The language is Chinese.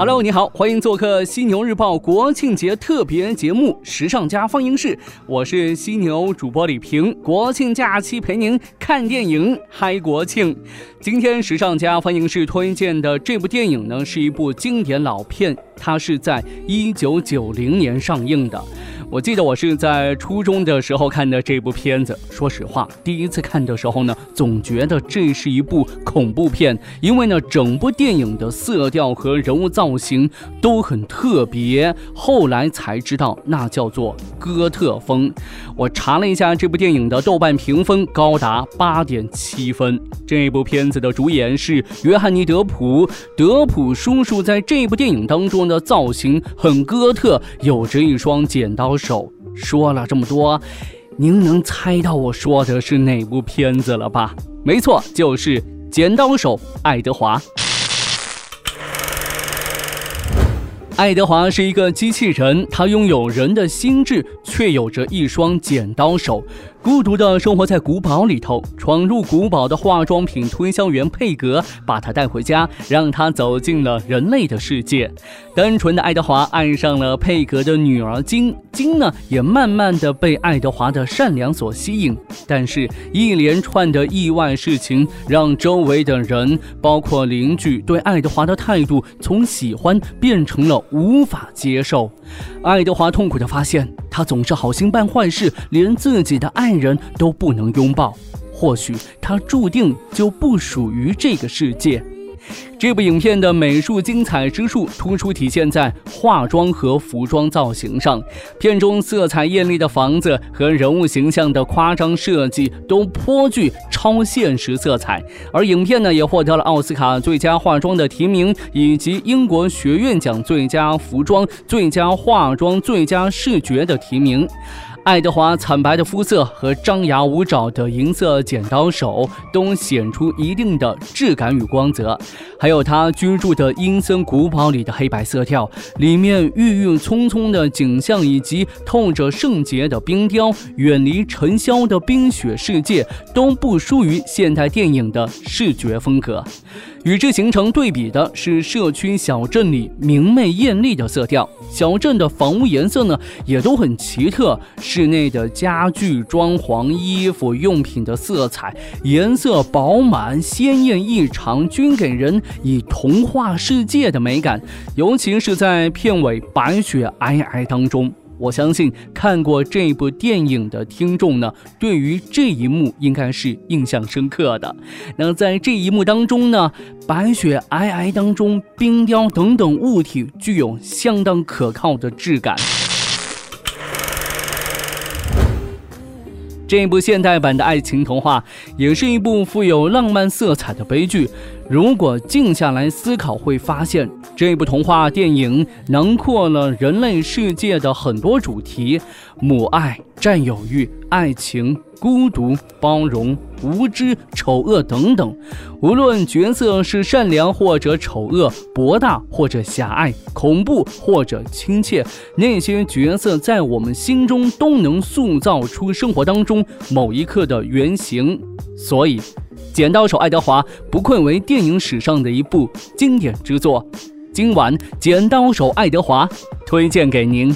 Hello，你好，欢迎做客犀牛日报国庆节特别节目《时尚家放映室》，我是犀牛主播李平。国庆假期陪您看电影，嗨国庆。今天时尚家放映室推荐的这部电影呢，是一部经典老片，它是在一九九零年上映的。我记得我是在初中的时候看的这部片子。说实话，第一次看的时候呢，总觉得这是一部恐怖片，因为呢，整部电影的色调和人物造型都很特别。后来才知道，那叫做哥特风。我查了一下这部电影的豆瓣评分高达八点七分。这部片子的主演是约翰尼·德普，德普叔叔在这部电影当中的造型很哥特，有着一双剪刀。手说了这么多，您能猜到我说的是哪部片子了吧？没错，就是《剪刀手爱德华》。爱德华是一个机器人，他拥有人的心智，却有着一双剪刀手。孤独的生活在古堡里头，闯入古堡的化妆品推销员佩格把他带回家，让他走进了人类的世界。单纯的爱德华爱上了佩格的女儿金，金呢也慢慢的被爱德华的善良所吸引。但是，一连串的意外事情让周围的人，包括邻居，对爱德华的态度从喜欢变成了无法接受。爱德华痛苦地发现，他总是好心办坏事，连自己的爱人都不能拥抱。或许他注定就不属于这个世界。这部影片的美术精彩之处突出体现在化妆和服装造型上。片中色彩艳丽的房子和人物形象的夸张设计都颇具超现实色彩。而影片呢，也获得了奥斯卡最佳化妆的提名，以及英国学院奖最佳服装、最佳化妆、最佳视觉的提名。爱德华惨白的肤色和张牙舞爪的银色剪刀手都显出一定的质感与光泽，还有他居住的阴森古堡里的黑白色调，里面郁郁葱葱的景象以及透着圣洁的冰雕，远离尘嚣的冰雪世界都不输于现代电影的视觉风格。与之形成对比的是社区小镇里明媚艳丽的色调，小镇的房屋颜色呢也都很奇特，室内的家具、装潢、衣服、用品的色彩颜色饱满鲜艳异常，均给人以童话世界的美感，尤其是在片尾白雪皑皑当中。我相信看过这部电影的听众呢，对于这一幕应该是印象深刻的。那在这一幕当中呢，白雪皑皑当中，冰雕等等物体具有相当可靠的质感。这部现代版的爱情童话，也是一部富有浪漫色彩的悲剧。如果静下来思考，会发现这部童话电影囊括了人类世界的很多主题：母爱、占有欲、爱情。孤独、包容、无知、丑恶等等，无论角色是善良或者丑恶，博大或者狭隘，恐怖或者亲切，那些角色在我们心中都能塑造出生活当中某一刻的原型。所以，《剪刀手爱德华》不愧为电影史上的一部经典之作。今晚，《剪刀手爱德华》推荐给您。